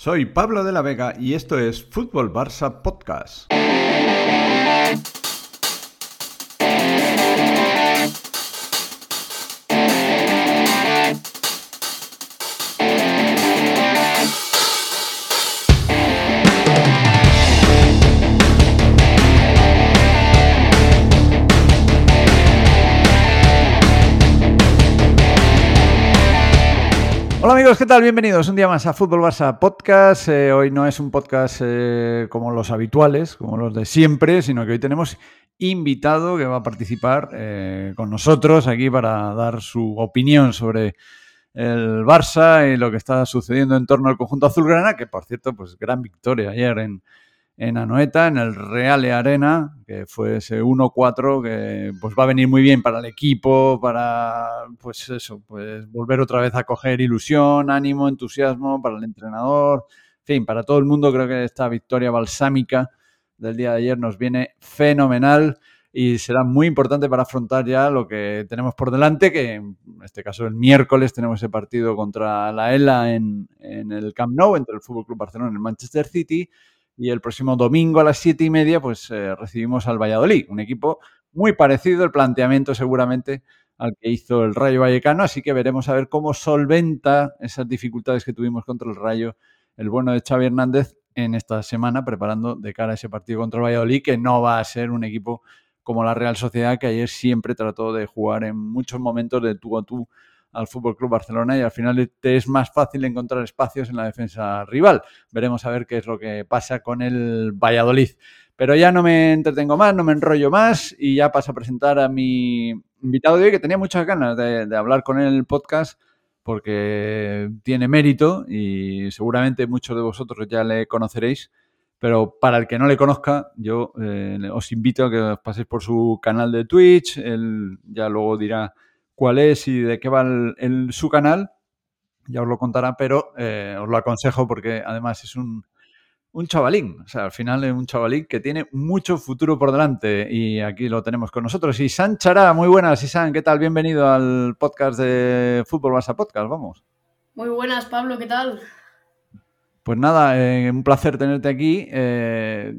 Soy Pablo de la Vega y esto es Fútbol Barça Podcast. Amigos, ¿qué tal? Bienvenidos un día más a Fútbol Barça Podcast. Eh, hoy no es un podcast eh, como los habituales, como los de siempre, sino que hoy tenemos invitado que va a participar eh, con nosotros aquí para dar su opinión sobre el Barça y lo que está sucediendo en torno al conjunto azulgrana, que por cierto, pues gran victoria ayer en, en Anoeta, en el Reale Arena, que fue ese 1-4 que pues va a venir muy bien para el equipo, para pues eso, pues volver otra vez a coger ilusión, ánimo, entusiasmo para el entrenador, en fin, para todo el mundo creo que esta victoria balsámica del día de ayer nos viene fenomenal y será muy importante para afrontar ya lo que tenemos por delante, que en este caso el miércoles tenemos ese partido contra la ELA en, en el Camp Nou, entre el Fútbol Club Barcelona y el Manchester City, y el próximo domingo a las siete y media, pues eh, recibimos al Valladolid, un equipo muy parecido, el planteamiento seguramente al que hizo el Rayo Vallecano, así que veremos a ver cómo solventa esas dificultades que tuvimos contra el Rayo el bueno de Xavi Hernández en esta semana, preparando de cara a ese partido contra el Valladolid, que no va a ser un equipo como la Real Sociedad, que ayer siempre trató de jugar en muchos momentos de tú a tú al Fútbol Club Barcelona y al final te es más fácil encontrar espacios en la defensa rival. Veremos a ver qué es lo que pasa con el Valladolid. Pero ya no me entretengo más, no me enrollo más y ya paso a presentar a mi invitado de hoy que tenía muchas ganas de, hablar con el podcast porque tiene mérito y seguramente muchos de vosotros ya le conoceréis. Pero para el que no le conozca, yo eh, os invito a que os paséis por su canal de Twitch. Él ya luego dirá cuál es y de qué va el, su canal, ya os lo contará, pero eh, os lo aconsejo porque además es un, un chavalín, o sea, al final es un chavalín que tiene mucho futuro por delante y aquí lo tenemos con nosotros. Y San Chará, muy buenas, Isan, ¿qué tal? Bienvenido al podcast de Fútbol Barça Podcast, vamos. Muy buenas, Pablo, ¿qué tal? Pues nada, eh, un placer tenerte aquí. Eh,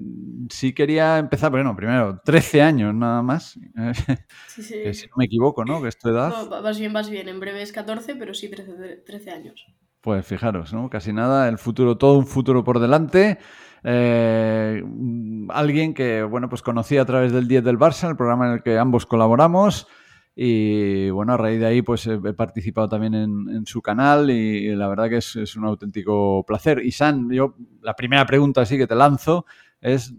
sí quería empezar, bueno, primero, 13 años nada más. Sí, sí. que si no me equivoco, ¿no? Que es tu edad. No, vas bien, vas bien. En breve es 14, pero sí 13, años. Pues fijaros, ¿no? Casi nada, el futuro, todo un futuro por delante. Eh, alguien que, bueno, pues conocí a través del 10 del Barça, el programa en el que ambos colaboramos. Y bueno, a raíz de ahí pues he participado también en, su canal y, la verdad que es, un auténtico placer. Y San, yo la primera pregunta así que te lanzo es,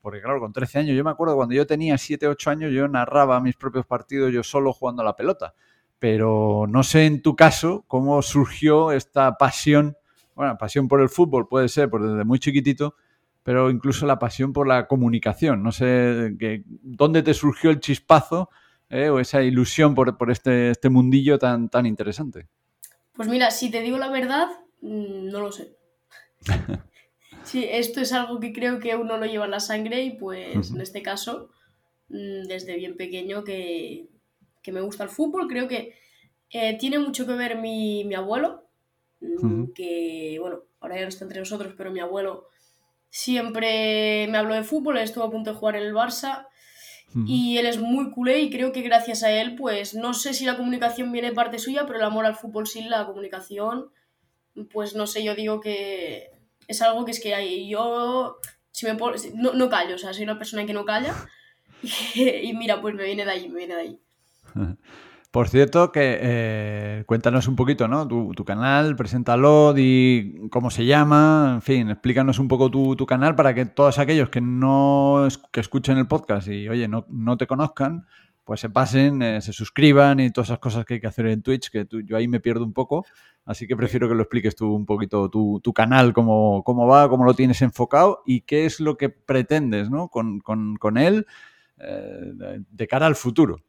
porque claro, con 13 años, yo me acuerdo cuando yo tenía 7, 8 años, yo narraba mis propios partidos yo solo jugando a la pelota. Pero no sé en tu caso cómo surgió esta pasión, bueno, pasión por el fútbol puede ser, por desde muy chiquitito, pero incluso la pasión por la comunicación. No sé dónde te surgió el chispazo ¿eh? o esa ilusión por, este, este, mundillo tan, tan interesante? Pues mira, si te digo la verdad, mm, no lo sé. sí, esto es algo que creo que uno lo lleva en la sangre y pues en este caso, mm, desde bien pequeño que, me gusta el fútbol, creo que eh, tiene mucho que ver mi, abuelo, mm, que bueno, ahora ya no está entre nosotros, pero mi abuelo siempre me habló de fútbol, estuvo a punto de jugar en el Barça y él es muy culé y creo que gracias a él, pues no sé si la comunicación viene de parte suya, pero el amor al fútbol sin la comunicación, pues no sé, yo digo que es algo que es que hay, yo si me no, no, callo, o sea, soy una persona que no calla y, mira, pues me viene de ahí, me viene de ahí. Por cierto, que eh, cuéntanos un poquito, ¿no? Tu, canal, preséntalo, di cómo se llama, en fin, explícanos un poco tu, canal para que todos aquellos que no que escuchen el podcast y, oye, no, no te conozcan, pues se pasen, eh, se suscriban y todas esas cosas que hay que hacer en Twitch, que yo ahí me pierdo un poco, así que prefiero que lo expliques tú un poquito, tu, tu canal, cómo, cómo va, cómo lo tienes enfocado y qué es lo que pretendes, ¿no? Con, con, él eh, de cara al futuro.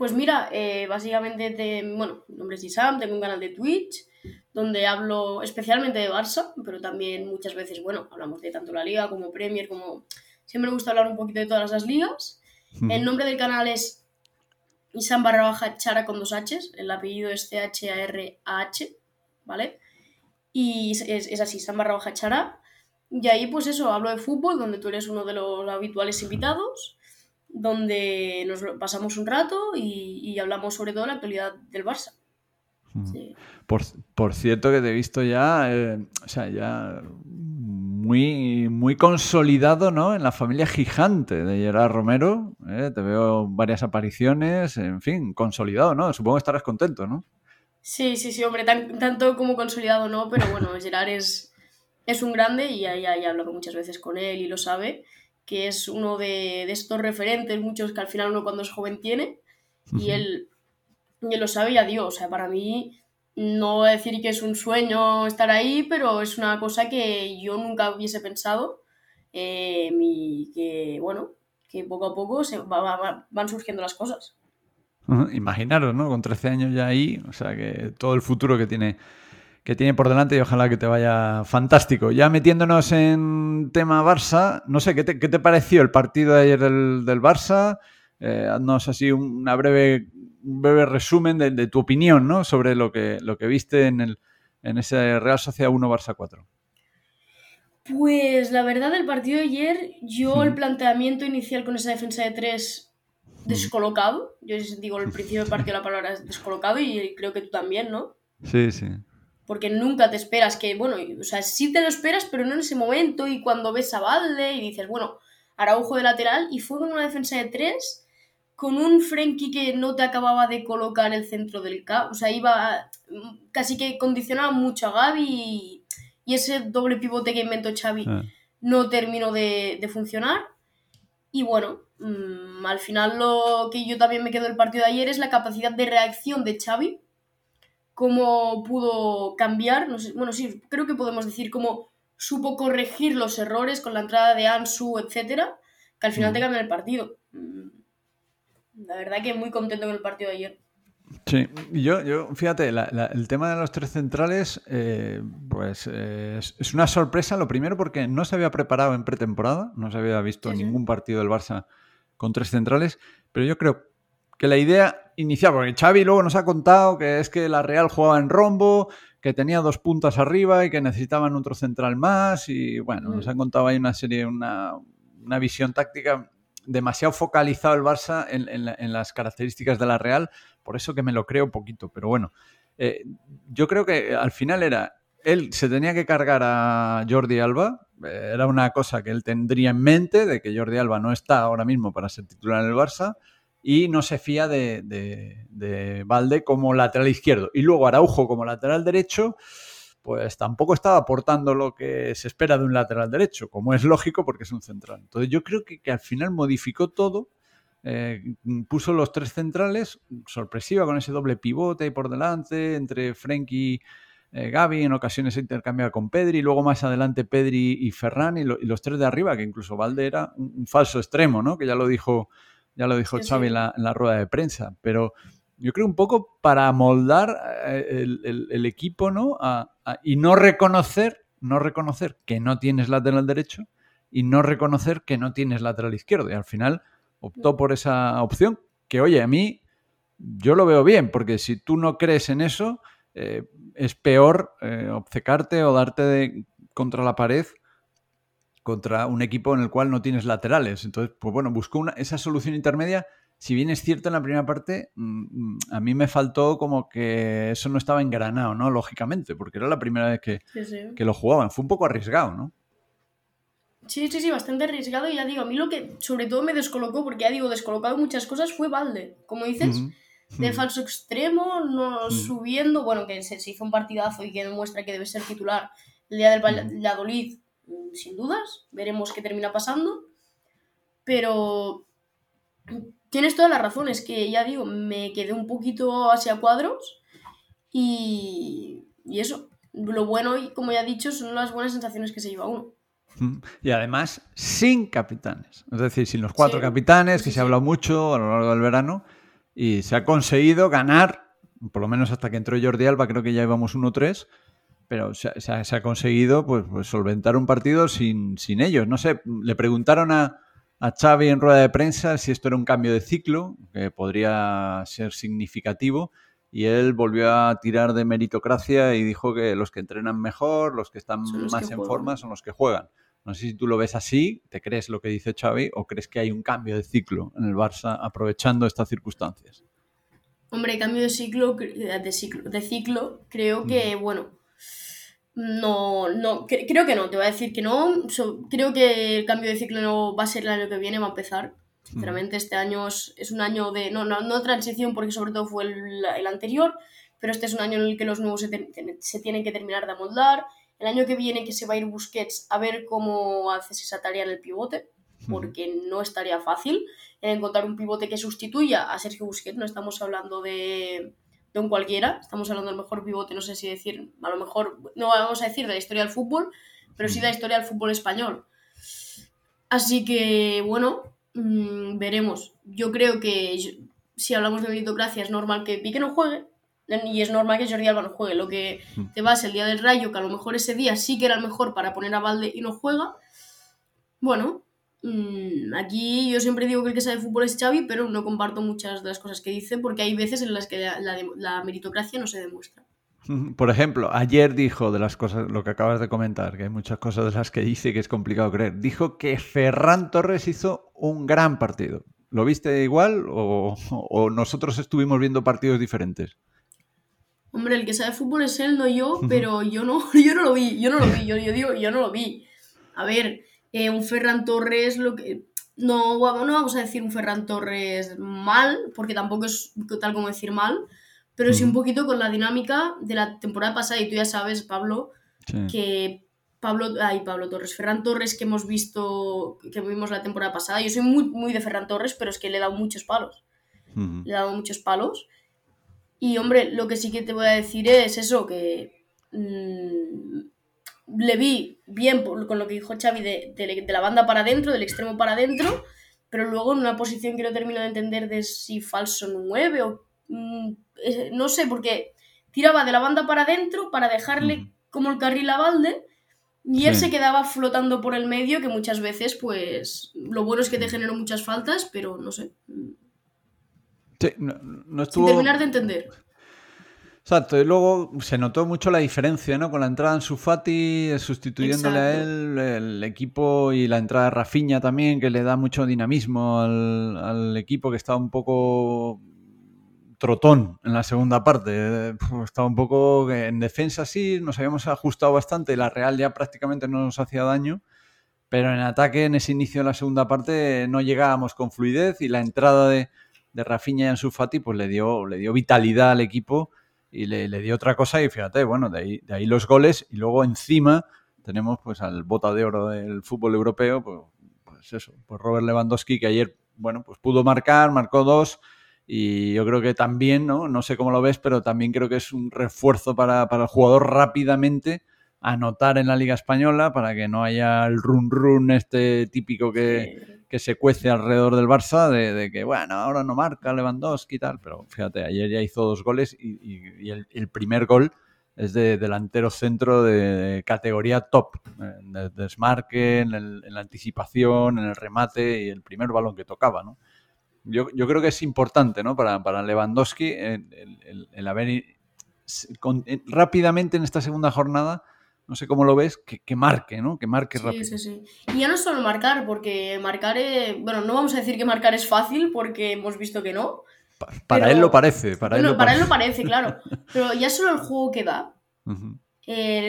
Pues mira, eh, básicamente, bueno, mi nombre es Isam, tengo un canal de Twitch donde hablo especialmente de Barça, pero también muchas veces, bueno, hablamos de tanto la liga como Premier, como... Siempre me gusta hablar un poquito de todas las ligas. El nombre del canal es Isam barra baja Chara con dos Hs, el apellido es C-H-A-R-A-H, ¿vale? Y es, así, San barra baja chará. Y ahí, pues eso, hablo de fútbol, donde tú eres uno de los habituales invitados, donde nos pasamos un rato y, hablamos sobre todo de la actualidad del Barça. Por, cierto que te he visto ya, eh, o sea, ya muy, muy consolidado, ¿no? En la familia gigante de Gerard Romero. ¿eh? Te veo varias apariciones, en fin, consolidado, ¿no? Supongo que estarás contento, ¿no? Sí, sí, sí, hombre, tanto como consolidado no, pero bueno, Gerard es, es un grande y ya, ya, he hablado muchas veces con él y lo sabe, que es uno de, estos referentes, muchos que al final uno cuando es joven tiene, y él, lo sabe, ya digo, o sea, para mí no voy a decir que es un sueño estar ahí, pero es una cosa que yo nunca hubiese pensado eh, y que, bueno, que poco a poco se van surgiendo las cosas. Imaginaros, ¿no? Con 13 años ya ahí, o sea que todo el futuro que tiene, que tiene por delante y ojalá que te vaya fantástico. Ya metiéndonos en tema Barça, no sé, ¿qué te, qué te pareció el partido de ayer del, del Barça? Eh, haznos así una breve, un breve resumen de, tu opinión, ¿no? Sobre lo que, lo que viste en, el, en ese Real Sociedad 1 Barça 4. Pues la verdad, del partido de ayer, yo el planteamiento inicial con esa defensa de tres descolocado. Yo digo el principio del partido la palabra es descolocado y creo que tú también, ¿no? Sí, sí. Porque nunca te esperas que, bueno, o sea, sí te lo esperas, pero no en ese momento y cuando ves a Valde y dices, bueno, Araujo de lateral y fue con una defensa de tres con un Frenkie que no te acababa de colocar el centro del campo, o sea, iba casi que condicionaba mucho a Gaby y, ese doble pivote que inventó Xavi ah. no terminó de, de funcionar. Y bueno, Mm, al final lo que yo también me quedo del partido de ayer es la capacidad de reacción de Xavi, cómo pudo cambiar, no sé, bueno, sí, creo que podemos decir cómo supo corregir los errores con la entrada de Ansu, etcétera, que al final te cambia el partido. Mm, la verdad que muy contento con el partido de ayer. Sí, yo, yo fíjate, el tema de los tres centrales, eh, pues eh, es, una sorpresa, lo primero porque no se había preparado en pretemporada, no se había visto ningún partido del Barça con tres centrales, pero yo creo que la idea inicial, porque Xavi luego nos ha contado que es que la Real jugaba en rombo, que tenía dos puntas arriba y que necesitaban otro central más y bueno, nos mm. han contado ahí una serie, una, visión táctica demasiado focalizado el Barça en, las características de la Real, por eso que me lo creo poquito, pero bueno, eh, yo creo que al final era, él se tenía que cargar a Jordi Alba, era una cosa que él tendría en mente, de que Jordi Alba no está ahora mismo para ser titular en el Barça, y no se fía de, de, Valde como lateral izquierdo. Y luego Araujo como lateral derecho, pues tampoco estaba aportando lo que se espera de un lateral derecho, como es lógico porque es un central. Entonces yo creo que, al final modificó todo, eh, puso los tres centrales, sorpresiva con ese doble pivote ahí por delante, entre Frenkie eh, Gaby, en ocasiones se intercambia con Pedri, luego más adelante Pedri y Ferran y, los tres de arriba, que incluso Valde era un, falso extremo, ¿no? Que ya lo dijo, ya lo dijo Xavi En, la, rueda de prensa. Pero yo creo un poco para moldar eh, el, equipo, ¿no? y no reconocer, no reconocer que no tienes lateral derecho y no reconocer que no tienes lateral izquierdo. Y al final optó por esa opción, que oye, a mí yo lo veo bien, porque si tú no crees en eso, eh, es peor eh, obcecarte o darte de, contra la pared contra un equipo en el cual no tienes laterales. Entonces, pues bueno, buscó una, esa solución intermedia. Si bien es cierto en la primera parte, mm, mm, a mí me faltó como que eso no estaba engranado, ¿no? Lógicamente, porque era la primera vez que, que lo jugaban. Fue un poco arriesgado, ¿no? Sí, sí, sí, bastante arriesgado. Y ya digo, a mí lo que sobre todo me descolocó, porque ya digo, descolocado muchas cosas, fue Valde. Como dices, de falso extremo, no subiendo, bueno, que se, hizo un partidazo y que demuestra que debe ser titular el día del Valladolid, sin dudas, veremos qué termina pasando, pero tienes todas las razones, que ya digo, me quedé un poquito hacia cuadros y, y eso, lo bueno, y como ya he dicho, son las buenas sensaciones que se lleva uno. Y además sin capitanes, es decir, sin los cuatro capitanes, que se ha hablado mucho a lo largo del verano, y se ha conseguido ganar, por lo menos hasta que entró Jordi Alba, creo que ya íbamos 1-3, pero se, ha conseguido pues, pues, solventar un partido sin, sin, ellos. No sé, le preguntaron a, a Xavi en rueda de prensa si esto era un cambio de ciclo, que podría ser significativo, y él volvió a tirar de meritocracia y dijo que los que entrenan mejor, los que están más en forma son los que juegan. No sé si tú lo ves así, te crees lo que dice Xavi o crees que hay un cambio de ciclo en el Barça aprovechando estas circunstancias. Hombre, cambio de ciclo, de ciclo, de ciclo creo que, bueno, no, no, creo que no, te voy a decir que no. creo que el cambio de ciclo no va a ser el año que viene, va a empezar. Sinceramente, este año es, un año de, no, no, no, transición porque sobre todo fue el, el, anterior, pero este es un año en el que los nuevos se, se tienen que terminar de amoldar el año que viene que se va a ir Busquets a ver cómo haces esa tarea en el pivote, porque no estaría fácil encontrar un pivote que sustituya a Sergio Busquets. No estamos hablando de, un cualquiera, estamos hablando del mejor pivote, no sé si decir, a lo mejor, no vamos a decir de la historia del fútbol, pero sí de la historia del fútbol español. Así que, bueno, mm, veremos. Yo creo que si hablamos de meritocracia es normal que Pique no juegue, y es normal que Jordi Alba no juegue. Lo que hmm. te vas el día del rayo, que a lo mejor ese día sí que era el mejor para poner a Valde y no juega. Bueno, mm, aquí yo siempre digo que el que sabe fútbol es Xavi, pero no comparto muchas de las cosas que dice porque hay veces en las que la, meritocracia no se demuestra. Por ejemplo, ayer dijo de las cosas, lo que acabas de comentar, que hay muchas cosas de las que dice que es complicado creer. Dijo que Ferran Torres hizo un gran partido. ¿Lo viste igual o nosotros estuvimos viendo partidos diferentes? Hombre, el que sabe fútbol es él, no yo, pero yo no, yo no lo vi, yo no lo vi, yo, yo digo, yo no lo vi. A ver, eh, un Ferran Torres, lo que. No, no vamos a decir un Ferran Torres mal, porque tampoco es tal como decir mal, pero sí un poquito con la dinámica de la temporada pasada, y tú ya sabes, Pablo, que Pablo, ay, Pablo Torres, Ferran Torres que hemos visto, que vimos la temporada pasada, yo soy muy, muy de Ferran Torres, pero es que le he dado muchos palos. Le he dado muchos palos. Y hombre, lo que sí que te voy a decir es eso, que mm, le vi bien con lo que dijo Xavi de, la banda para adentro, del extremo para adentro, pero luego en una posición que no termino de entender de si falso 9 o... Mm, no sé, porque tiraba de la banda para adentro para dejarle como el carril a Valde y él se quedaba flotando por el medio, que muchas veces, pues, lo bueno es que te generó muchas faltas, pero no sé. Sí, no, estuvo... Sin terminar de entender. Exacto, y luego se notó mucho la diferencia, ¿no? Con la entrada en Sufati, sustituyéndole a él, el equipo y la entrada de Rafinha también, que le da mucho dinamismo al, equipo que estaba un poco trotón en la segunda parte. Estaba un poco en defensa, sí, nos habíamos ajustado bastante, la Real ya prácticamente no nos hacía daño, pero en ataque, en ese inicio de la segunda parte, no llegábamos con fluidez y la entrada de de Rafinha y Ansu Fati, pues le dio, le dio vitalidad al equipo y le, dio otra cosa y fíjate, bueno, de ahí, de ahí los goles y luego encima tenemos pues al bota de oro del fútbol europeo, pues, pues, eso, pues Robert Lewandowski que ayer, bueno, pues pudo marcar, marcó dos y yo creo que también, ¿no? No sé cómo lo ves, pero también creo que es un refuerzo para, para el jugador rápidamente anotar en la Liga Española para que no haya el run run este típico que, que se cuece alrededor del Barça de, que, bueno, ahora no marca Lewandowski y tal, pero fíjate, ayer ya hizo dos goles y, el, primer gol es de delantero centro de categoría top, en el desmarque, en, la anticipación, en el remate y el primer balón que tocaba, ¿no? Yo, creo que es importante, ¿no? Para, para Lewandowski el, haber rápidamente en esta segunda jornada no sé cómo lo ves, que, marque, ¿no? Que marque rápido. Sí, sí, sí. Y ya no solo marcar, porque marcar, es... bueno, no vamos a decir que marcar es fácil, porque hemos visto que no. para él lo parece, para, él, lo para él lo parece, claro. Pero ya solo el juego que da,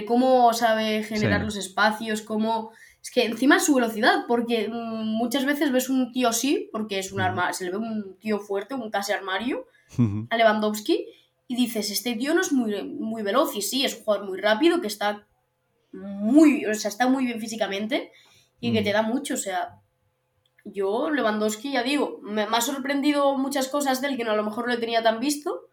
cómo sabe generar los espacios, cómo... Es que encima es su velocidad, porque mm, muchas veces ves un tío así, porque es un arma, se le ve un tío fuerte, un casi armario, a Lewandowski, y dices, este tío no es muy, muy veloz, y sí, es un jugador muy rápido, que está muy, o sea, está muy bien físicamente y que te mm. da mucho, o sea, yo Lewandowski, ya digo, me, ha sorprendido muchas cosas de él que no, a lo mejor no le tenía tan visto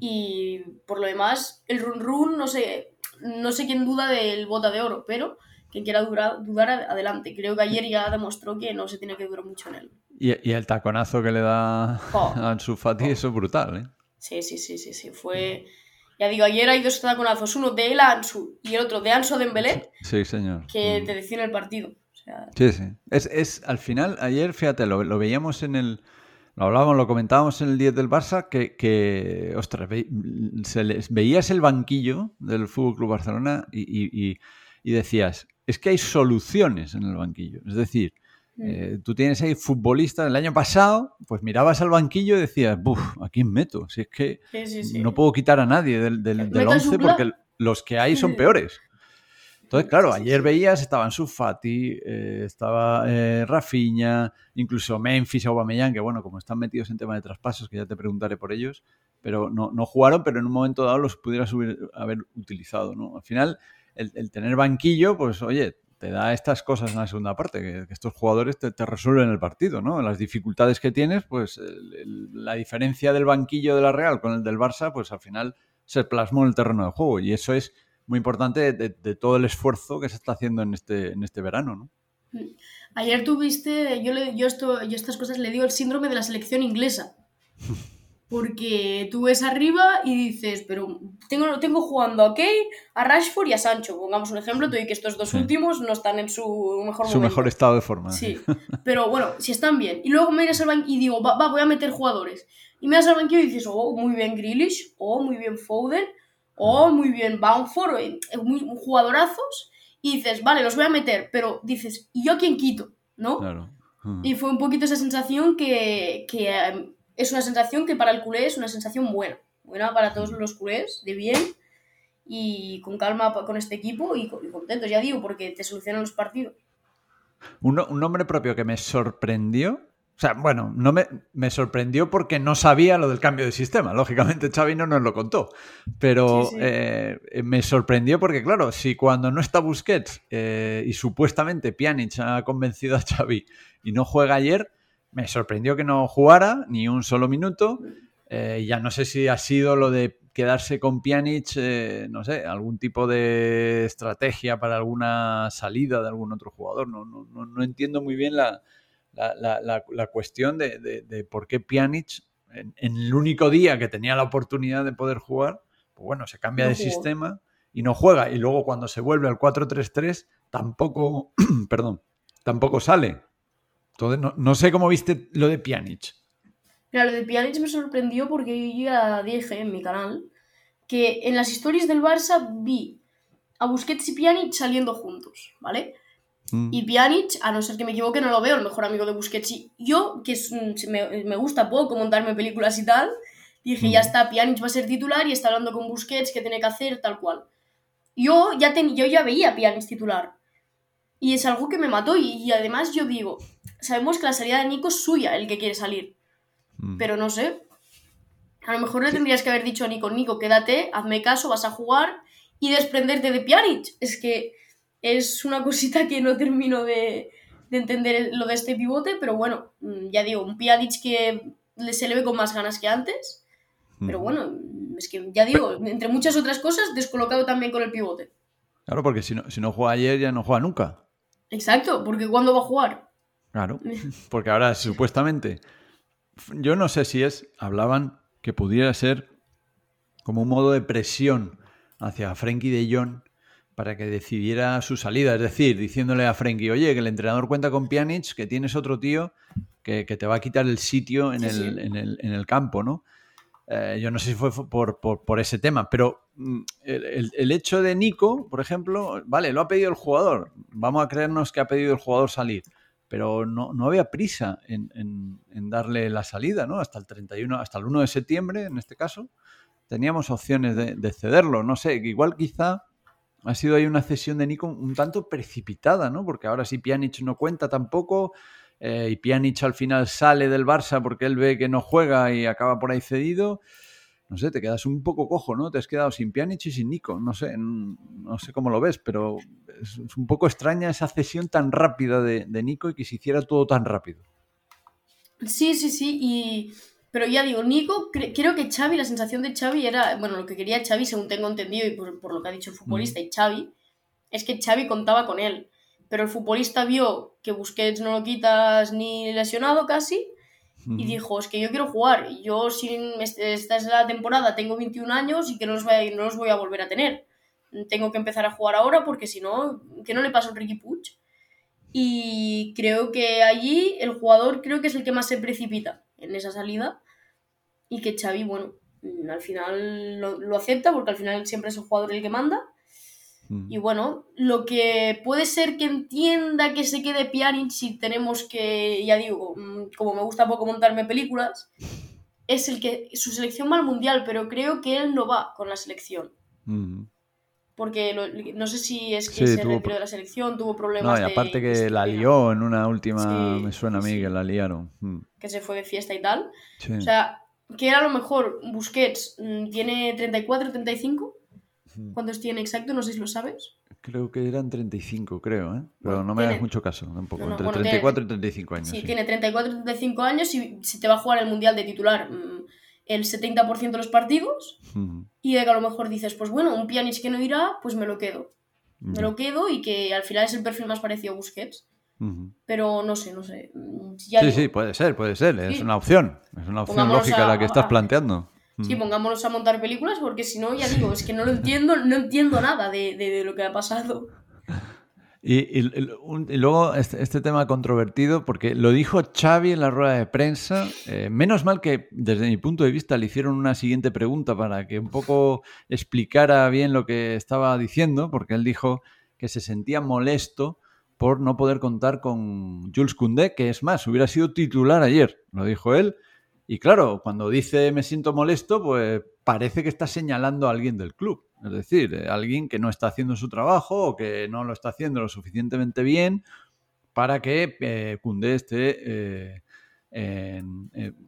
y por lo demás, el run run, no sé, no sé quién duda del bota de oro, pero quien quiera dudar, adelante. Creo que ayer ya demostró que no se tiene que durar mucho en él. Y, el taconazo que le da a Ansu Fati, eso es brutal, ¿eh? Sí, sí, sí, sí, sí, fue... Ya digo, ayer hay dos taconazos, uno de El Ansu y el otro de Anso Dembélé. Sí, señor. Que te decían el partido. Sí, sí. Es, es, al final, ayer, fíjate, lo, veíamos en el, lo hablábamos, lo comentábamos en el 10 del Barça, que, que ostras, se les, veías el banquillo del Fútbol Club Barcelona y, decías, es que hay soluciones en el banquillo. Es decir, mm. eh, tú tienes ahí futbolistas. El año pasado, pues mirabas al banquillo y decías, buf, ¿a quién meto? Si es que no puedo quitar a nadie del, del, del 11 porque los que hay son peores. Entonces, claro, ayer veías, estaban Sufati, eh, estaba eh, Rafinha, incluso Memphis Aubameyang, que bueno, como están metidos en tema de traspasos, que ya te preguntaré por ellos, pero no, no jugaron, pero en un momento dado los pudieras haber utilizado, ¿no? Al final, el, tener banquillo, pues oye, te da estas cosas en la segunda parte, que, estos jugadores te, resuelven el partido, ¿no? Las dificultades que tienes, pues la diferencia del banquillo de la Real con el del Barça, pues al final se plasmó en el terreno de juego y eso es muy importante de, todo el esfuerzo que se está haciendo en este, en este verano, ¿no? Ayer tuviste, yo, le, yo, esto, yo estas cosas le digo el síndrome de la selección inglesa. Porque tú ves arriba y dices, pero tengo, tengo jugando a Kane, a Rashford y a Sancho. Pongamos un ejemplo, te digo que estos dos últimos no están en su mejor momento. Su mejor estado de forma. Sí, pero bueno, si están bien. Y luego me irás al banquillo y digo, va, voy a meter jugadores. Y me das al banquillo y dices, oh, muy bien Grealish, oh, muy bien Foden, oh, muy bien, Bounford, eh, muy, jugadorazos, y dices, vale, los voy a meter, pero dices, ¿y yo quién quito? ¿No? Claro. Y fue un poquito esa sensación que, em, es una sensación que para el culé es una sensación buena, buena para todos los culés, de bien, y con calma con este equipo y, contentos, ya digo, porque te solucionan los partidos. Un, un nombre propio que me sorprendió o sea, bueno, no me, sorprendió porque no sabía lo del cambio de sistema. Lógicamente, Xavi no nos lo contó. Pero eh, me sorprendió porque, claro, si cuando no está Busquets eh, y supuestamente Pjanic ha convencido a Xavi y no juega ayer, me sorprendió que no jugara ni un solo minuto. Eh, ya no sé si ha sido lo de quedarse con Pjanic, no sé, algún tipo de estrategia para alguna salida de algún otro jugador. No, no, no entiendo muy bien la, la, cuestión de, por qué Pjanic, en, el único día que tenía la oportunidad de poder jugar, pues bueno, se cambia de sistema y no juega. Y luego cuando se vuelve al 4-3-3, tampoco, perdón, tampoco sale. Entonces, no, sé cómo viste lo de Pjanic. Mira, lo de Pjanic me sorprendió porque yo ya dije en mi canal que en las historias del Barça vi a Busquets y Pjanic saliendo juntos, ¿vale? Mm. Y Pjanic, a no ser que me equivoque, no lo veo, el mejor amigo de Busquets. yo, que es, me, me, gusta poco montarme películas y tal, dije, ya mm. está, Pjanic va a ser titular y está hablando con Busquets, qué tiene que hacer, tal cual. Yo ya, yo ya veía a Pjanic titular. Y es algo que me mató. Y, además yo digo, sabemos que la salida de Nico es suya, el que quiere salir. Mm. Pero no sé. A lo mejor le tendrías que haber dicho a Nico, Nico, quédate, hazme caso, vas a jugar y desprenderte de Pjanic. Es que es una cosita que no termino de, entender lo de este pivote, pero bueno, mm, ya digo, un Pjanic que se le ve con más ganas que antes, pero bueno, es que ya digo, entre muchas otras cosas, descolocado también con el pivote. Claro, porque si no, si no juega ayer ya no juega nunca. Exacto, porque ¿cuándo va a jugar? Claro, porque ahora supuestamente, yo no sé si es, hablaban que pudiera ser como un modo de presión hacia Frenkie de Jong para que decidiera su salida. Es decir, diciéndole a Frenkie, oye, que el entrenador cuenta con Pjanic, que tienes otro tío que, te va a quitar el sitio en, el, En, el, en el, campo, ¿no? Eh, yo no sé si fue por, por, ese tema, pero mm, el, hecho de Nico, por ejemplo, vale, lo ha pedido el jugador. Vamos a creernos que ha pedido el jugador salir, pero no, no había prisa en, en, darle la salida, ¿no? Hasta el 31, hasta el 1 de septiembre, en este caso, teníamos opciones de, de cederlo. No sé, igual quizá ha sido ahí una cesión de Nico un tanto precipitada, ¿no? Porque ahora sí Pjanic no cuenta tampoco eh, y Pjanic al final sale del Barça porque él ve que no juega y acaba por ahí cedido. No sé, te quedas un poco cojo, ¿no? Te has quedado sin Pjanic y sin Nico. No sé, no sé cómo lo ves, pero es, un poco extraña esa cesión tan rápida de, de Nico y que se hiciera todo tan rápido. Sí, sí, sí. Y pero ya digo, Nico, creo que Xavi, la sensación de Xavi era, bueno, lo que quería Xavi, según tengo entendido y por, lo que ha dicho el futbolista y Xavi, es que Xavi contaba con él. Pero el futbolista vio que Busquets no lo quitas ni lesionado casi y dijo, es que yo quiero jugar. Yo, sin esta es la temporada, tengo 21 años y que no los, voy a, no los voy a volver a tener. Tengo que empezar a jugar ahora porque si no, que no le pasa a Ricky Puig. Y creo que allí el jugador creo que es el que más se precipita en esa salida y que Xavi, bueno, al final lo, lo acepta porque al final siempre es el jugador el que manda. Y bueno, lo que puede ser que entienda que se quede Pjanic si tenemos que, ya digo, mm, como me gusta poco montarme películas, es el que su selección va al mundial, pero creo que él no va con la selección. Mm. Porque lo- no sé si es que Sí, se tuvo retiró de la selección, tuvo No, problemas y de aparte que la lió en una última, Sí, me suena a mí sí. que la liaron. Mm. que se fue de fiesta y tal. O sea, que a lo mejor Busquets mm, tiene 34, 35. ¿Cuántos tiene exacto? No sé si lo sabes. Creo que eran 35, creo, ¿eh? Pero Bueno, no me hagas tiene- mucho caso tampoco. No, no, Entre bueno, 34 y 35 años. Sí, sí. tiene 34, 35 años y si te va a jugar el Mundial de titular mm, el 70% de los partidos y de que a lo mejor dices, pues bueno, un Pjanic que no irá, pues me lo quedo. Me lo quedo y que al final es el perfil más parecido a Busquets. Pero no sé, no sé. Mm, ya Sí, digo, sí, puede ser, puede ser. Es una opción. Es una opción Pongámonos lógica a- la que estás a- planteando. Sí, Mm. pongámonos a montar películas porque si no, ya digo, es que no lo entiendo, no entiendo nada de, de- de lo que ha pasado. Y, y- y- luego este, este tema controvertido, porque lo dijo Xavi en la rueda de prensa. eh, menos mal que desde mi punto de vista le hicieron una siguiente pregunta para que un poco explicara bien lo que estaba diciendo, porque él dijo que se sentía molesto por no poder contar con Jules Koundé, que es más, hubiera sido titular ayer, lo dijo él. Y claro, cuando dice me siento molesto, pues parece que está señalando a alguien del club. Es decir, eh, alguien que no está haciendo su trabajo o que no lo está haciendo lo suficientemente bien para que eh, esté, eh, eh,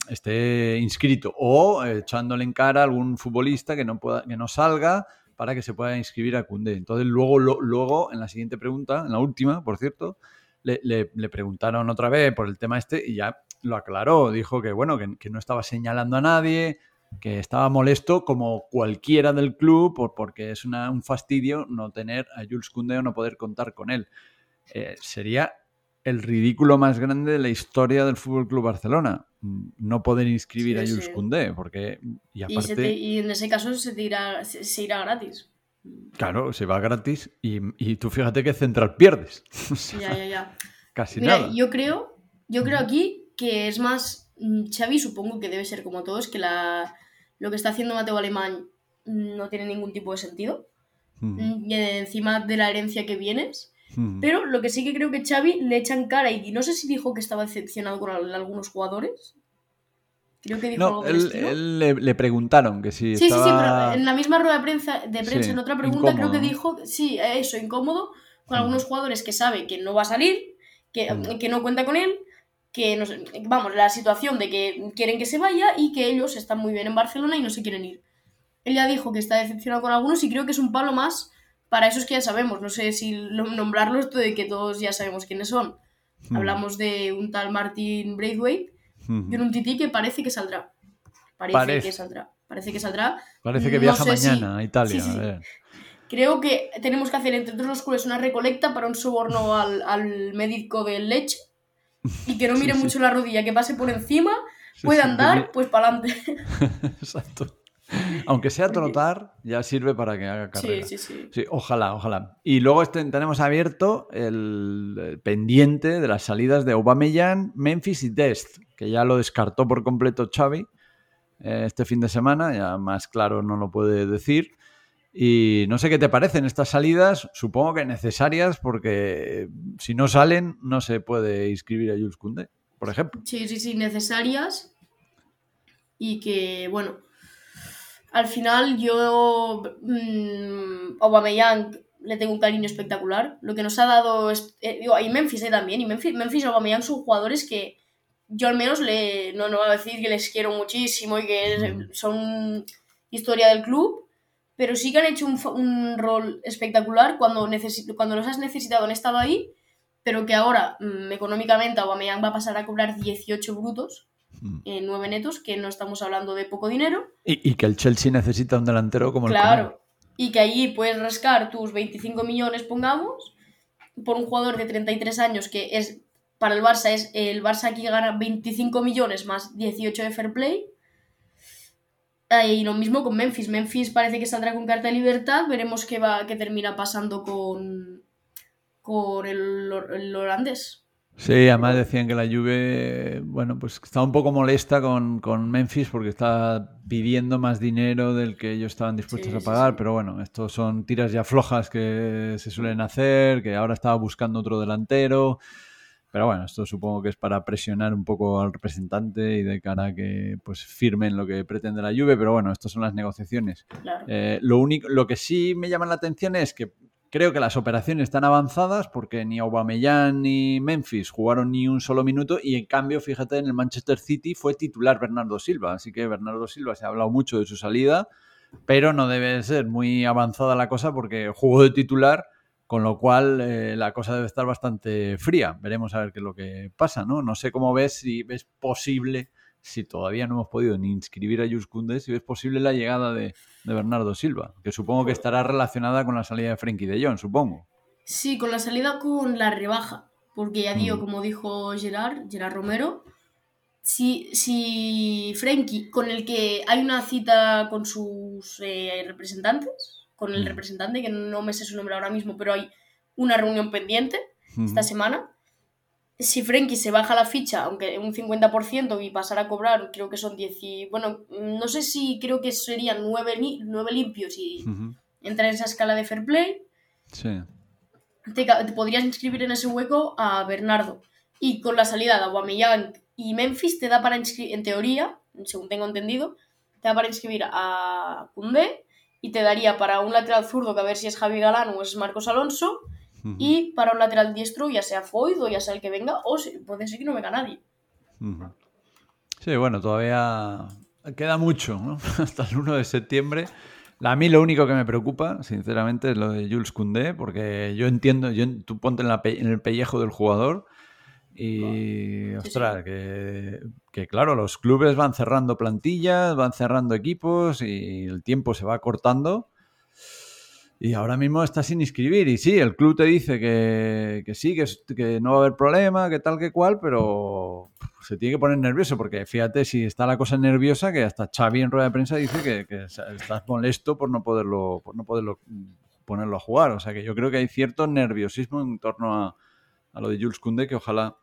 esté inscrito. O echándole en cara a algún futbolista que no, pueda, que no salga para que se pueda inscribir a Koundé. Entonces luego, lo- luego, en la siguiente pregunta, en la última, por cierto, le, le- le preguntaron otra vez por el tema este y ya lo aclaró. Dijo que, bueno, que, que no estaba señalando a nadie, que estaba molesto como cualquiera del club por, porque es una- un fastidio no tener a Jules Koundé o no poder contar con él. Eh, sería el ridículo más grande de la historia del Fútbol Club Barcelona. mm, No poder inscribir Sí, a Jules sí. Koundé, porque y Y, aparte, se te- y en ese caso se, te irá, se, se irá gratis. Claro, se va gratis y, y tú fíjate que central pierdes. Ya, ya, ya. Casi Mira, nada. yo creo, yo creo aquí que es más mm, Xavi, supongo que debe ser como todos, que la, lo que está haciendo Mateo Alemán mm, no tiene ningún tipo de sentido. Mm, y encima de la herencia que vienes. mm. Pero lo que sí que creo que Xavi le echan cara y no sé si dijo que estaba decepcionado con al- algunos jugadores. Creo que dijo No, él, él le, le preguntaron que si Sí, sí, sí, pero en la misma rueda de prensa, de prensa Sí, en otra pregunta, creo que dijo, sí, eso, incómodo, con Mm. algunos jugadores que sabe que no va a salir, que, Mm. que no cuenta con él, que no sé, vamos, la situación de que quieren que se vaya y que ellos están muy bien en Barcelona y no se quieren ir. Él ya dijo que está decepcionado con algunos y creo que es un palo más para esos que ya sabemos. No sé si lo- nombrarlos, esto de que todos ya sabemos quiénes son. Mm, Hablamos de un tal Martin Braithwaite y un Titi que parece que saldrá. Parece, Parece. que saldrá. Parece que saldrá. Parece que no viaja si- mañana a Italia. sí, sí. Creo que tenemos que hacer entre todos los clubes una recolecta para un soborno al, al médico del leche y que no mire sí. mucho la rodilla, que pase por encima, que andar, pues para adelante. Exacto. Aunque sea trotar, ya sirve para que haga Sí, carrera. sí, sí. Sí, ojalá, ojalá. Y luego este- tenemos abierto el, el pendiente de las salidas de Aubameyang, Memphis y Dest, que ya lo descartó por completo Xavi eh, este fin de semana, ya más claro no lo puede decir. Y no sé qué te parecen estas salidas, supongo que necesarias porque si no salen no se puede inscribir a Jules Koundé, por ejemplo. Sí, sí, sí, necesarias. Y que, bueno, al final yo mmm, Aubameyang le tengo un cariño espectacular. Lo que nos ha dado, es, eh, digo, y Memphis eh, también, y Memphis, Memphis y Aubameyang son jugadores que yo al menos le, no, no voy a decir que les quiero muchísimo y que son historia del club, pero sí que han hecho un, rol espectacular cuando, necesi- cuando los has necesitado han estado ahí, pero que ahora mm, económicamente Aubameyang va a pasar a cobrar 18 brutos. En 9 netos, que no estamos hablando de poco dinero. Y, y que el Chelsea necesita un delantero como el Koundé. Claro. Y que allí puedes rascar tus 25 millones, pongamos, por un jugador de 33 años que es para el Barça es el Barça aquí gana 25 millones más 18 de fair play. Ah, Y lo mismo con Memphis. Memphis parece que saldrá con carta de libertad. Veremos qué va, qué termina pasando con, con el, el holandés. Sí, además decían que la Juve, bueno, pues estaba un poco molesta con, Memphis porque está pidiendo más dinero del que ellos estaban dispuestos a pagar, pero bueno, estos son tiras ya flojas que se suelen hacer, que ahora estaba buscando otro delantero, pero bueno, esto supongo que es para presionar un poco al representante y de cara a que pues firmen lo que pretende la Juve, pero bueno, estas son las negociaciones. Eh, lo único, lo que sí me llama la atención es que Creo que las operaciones están avanzadas porque ni Aubameyang ni Memphis jugaron ni un solo minuto y en cambio, fíjate, en el Manchester City fue titular Bernardo Silva. Así que Bernardo Silva se ha hablado mucho de su salida, pero no debe ser muy avanzada la cosa porque jugó de titular, con lo cual eh, la cosa debe estar bastante fría. Veremos a ver qué es lo que pasa, ¿no? No sé cómo ves, si ves posible si todavía no hemos podido ni inscribir a Jules Koundé, si es posible la llegada de, Bernardo Silva, que supongo que estará relacionada con la salida de Frenkie de Jong, supongo. Sí, con la salida con la rebaja, porque ya digo, mm. como dijo Gerard, Gerard Romero, si, si Frenkie, con el que hay una cita con sus eh, representantes, con el mm. representante, que no me sé su nombre ahora mismo, pero hay una reunión pendiente esta semana, si Frenkie se baja la ficha, aunque un 50% y pasara a cobrar, creo que son 10 y, bueno, no sé si creo que serían 9, limpios y entrar en esa escala de fair play. Sí. Te, podrías inscribir en ese hueco a Bernardo. Y con la salida de Aubameyang y Memphis te da para inscribir, en teoría, según tengo entendido, te da para inscribir a Koundé y te daría para un lateral zurdo que a ver si es Javi Galán o es Marcos Alonso y para un lateral diestro, ya sea Foyd o ya sea el que venga, o puede ser que no venga nadie. Sí, bueno, todavía queda mucho, ¿no? Hasta el 1 de septiembre. A mí lo único que me preocupa, sinceramente, es lo de Jules Koundé, porque yo entiendo, yo, tú ponte en, el pellejo del jugador y, ostras, Que, que, claro, los clubes van cerrando plantillas, van cerrando equipos y el tiempo se va cortando y ahora mismo está sin inscribir. Y sí, el club te dice que, sí, que, que, no va a haber problema, que tal, que cual, pero se tiene que poner nervioso, porque fíjate si está la cosa nerviosa, que hasta Xavi en rueda de prensa dice que, estás molesto por no poderlo, por no poderlo ponerlo a jugar. O sea que yo creo que hay cierto nerviosismo en torno a, lo de Jules Koundé, que ojalá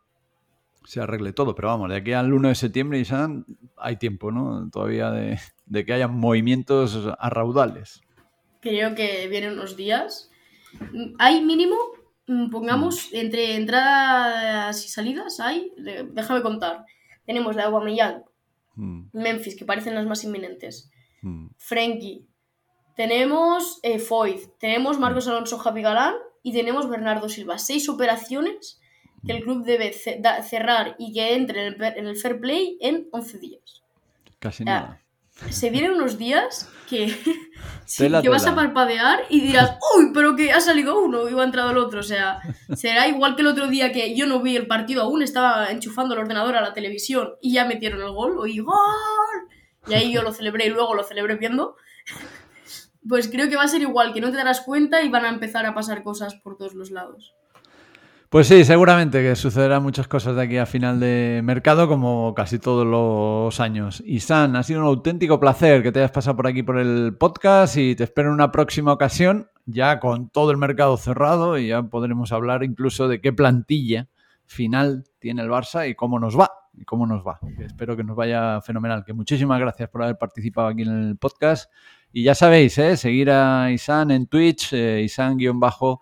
se arregle todo. Pero vamos, de aquí al 1 de septiembre y hay tiempo, ¿no? Todavía de, de que haya movimientos a raudales creo que vienen unos días. Hay mínimo, mm, pongamos, mm. entre entradas y salidas, hay, déjame contar. Tenemos de Aguamellán, mm. Memphis, que parecen las más inminentes, Frenkie, tenemos eh, Foyt, tenemos Marcos Alonso Javi Galán y tenemos Bernardo Silva. Seis operaciones que el club debe cerrar y que entre en el, fair play en 11 días. Casi nada se vienen unos días que, que vas a parpadear y dirás, uy, pero que ha salido uno y ha entrado el otro. O sea, será igual que el otro día que yo no vi el partido aún, estaba enchufando el ordenador a la televisión y ya metieron el gol, oí gol. Y ahí yo lo celebré y luego lo celebré viendo. Pues creo que va a ser igual, que no te darás cuenta y van a empezar a pasar cosas por todos los lados. Pues sí, seguramente que sucederán muchas cosas de aquí a final de mercado, como casi todos los años. Y San, ha sido un auténtico placer que te hayas pasado por aquí por el podcast y te espero en una próxima ocasión, ya con todo el mercado cerrado y ya podremos hablar incluso de qué plantilla final tiene el Barça y cómo nos va. Y cómo nos va. espero que nos vaya fenomenal. Que muchísimas gracias por haber participado aquí en el podcast. Y ya sabéis, ¿eh? seguir a Isan en Twitch, eh, Isan-bajo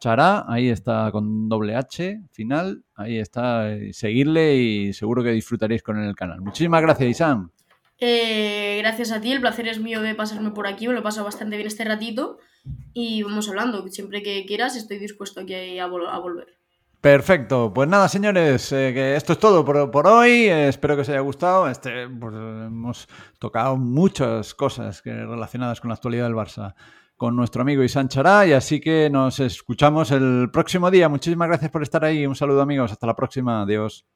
Chará, ahí está con doble H final, ahí está, eh, seguirle y seguro que disfrutaréis con el canal. Muchísimas gracias, Isan. Eh, gracias a ti, el placer es mío de pasarme por aquí, me lo he pasado bastante bien este ratito y vamos hablando, siempre que quieras estoy dispuesto aquí a, volver. Perfecto, pues nada señores, eh, que esto es todo por, hoy, espero que os haya gustado, este, pues, hemos tocado muchas cosas relacionadas con la actualidad del Barça con nuestro amigo Isan y así que nos escuchamos el próximo día. Muchísimas gracias por estar ahí. Un saludo amigos. Hasta la próxima. Adiós.